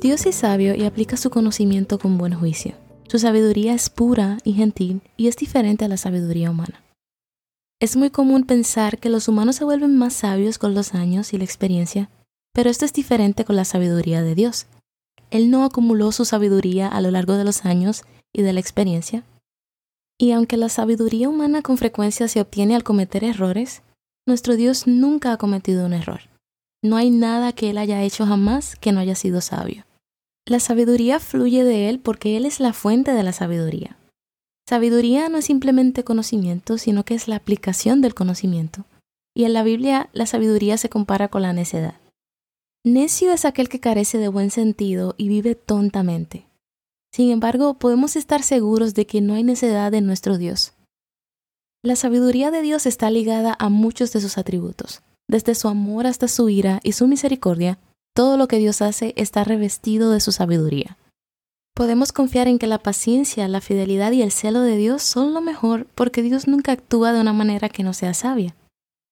Dios es sabio y aplica su conocimiento con buen juicio. Su sabiduría es pura y gentil y es diferente a la sabiduría humana. Es muy común pensar que los humanos se vuelven más sabios con los años y la experiencia, pero esto es diferente con la sabiduría de Dios. Él no acumuló su sabiduría a lo largo de los años y de la experiencia. Y aunque la sabiduría humana con frecuencia se obtiene al cometer errores, nuestro Dios nunca ha cometido un error. No hay nada que Él haya hecho jamás que no haya sido sabio. La sabiduría fluye de Él porque Él es la fuente de la sabiduría. Sabiduría no es simplemente conocimiento, sino que es la aplicación del conocimiento. Y en la Biblia la sabiduría se compara con la necedad. Necio es aquel que carece de buen sentido y vive tontamente. Sin embargo, podemos estar seguros de que no hay necedad en nuestro Dios. La sabiduría de Dios está ligada a muchos de sus atributos, desde su amor hasta su ira y su misericordia, todo lo que Dios hace está revestido de su sabiduría. Podemos confiar en que la paciencia, la fidelidad y el celo de Dios son lo mejor porque Dios nunca actúa de una manera que no sea sabia.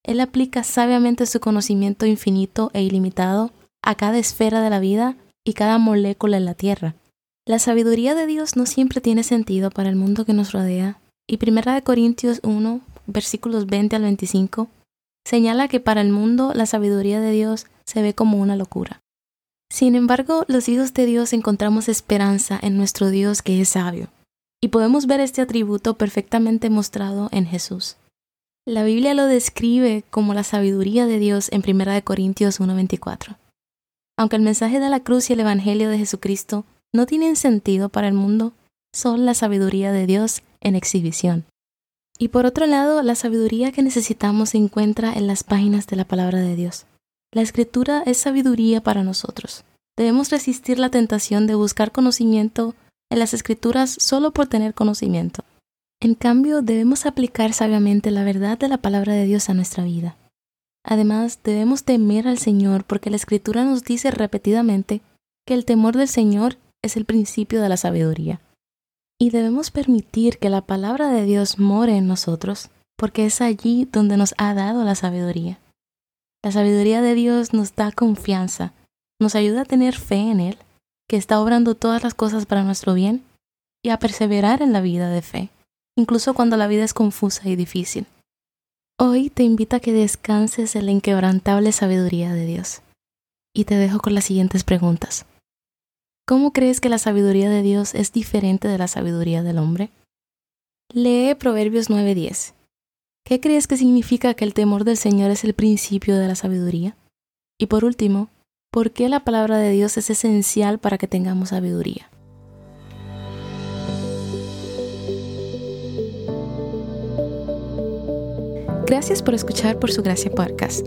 Él aplica sabiamente su conocimiento infinito e ilimitado a cada esfera de la vida y cada molécula en la tierra. La sabiduría de Dios no siempre tiene sentido para el mundo que nos rodea, y 1 Corintios 1, versículos 20 al 25, señala que para el mundo la sabiduría de Dios se ve como una locura. Sin embargo, los hijos de Dios encontramos esperanza en nuestro Dios que es sabio, y podemos ver este atributo perfectamente mostrado en Jesús. La Biblia lo describe como la sabiduría de Dios en 1 Corintios 1:24. Aunque el mensaje de la cruz y el Evangelio de Jesucristo no tienen sentido para el mundo, son la sabiduría de Dios en exhibición. Y por otro lado, la sabiduría que necesitamos se encuentra en las páginas de la palabra de Dios. La escritura es sabiduría para nosotros. Debemos resistir la tentación de buscar conocimiento en las escrituras solo por tener conocimiento. En cambio, debemos aplicar sabiamente la verdad de la palabra de Dios a nuestra vida. Además, debemos temer al Señor porque la escritura nos dice repetidamente que el temor del Señor es el principio de la sabiduría. Y debemos permitir que la palabra de Dios more en nosotros porque es allí donde nos ha dado la sabiduría. La sabiduría de Dios nos da confianza, nos ayuda a tener fe en Él, que está obrando todas las cosas para nuestro bien, y a perseverar en la vida de fe, incluso cuando la vida es confusa y difícil. Hoy te invito a que descanses en la inquebrantable sabiduría de Dios. Y te dejo con las siguientes preguntas. ¿Cómo crees que la sabiduría de Dios es diferente de la sabiduría del hombre? Lee Proverbios 9:10 ¿Qué crees que significa que el temor del Señor es el principio de la sabiduría? Y por último, ¿por qué la palabra de Dios es esencial para que tengamos sabiduría? Gracias por escuchar Por Su Gracia Podcast.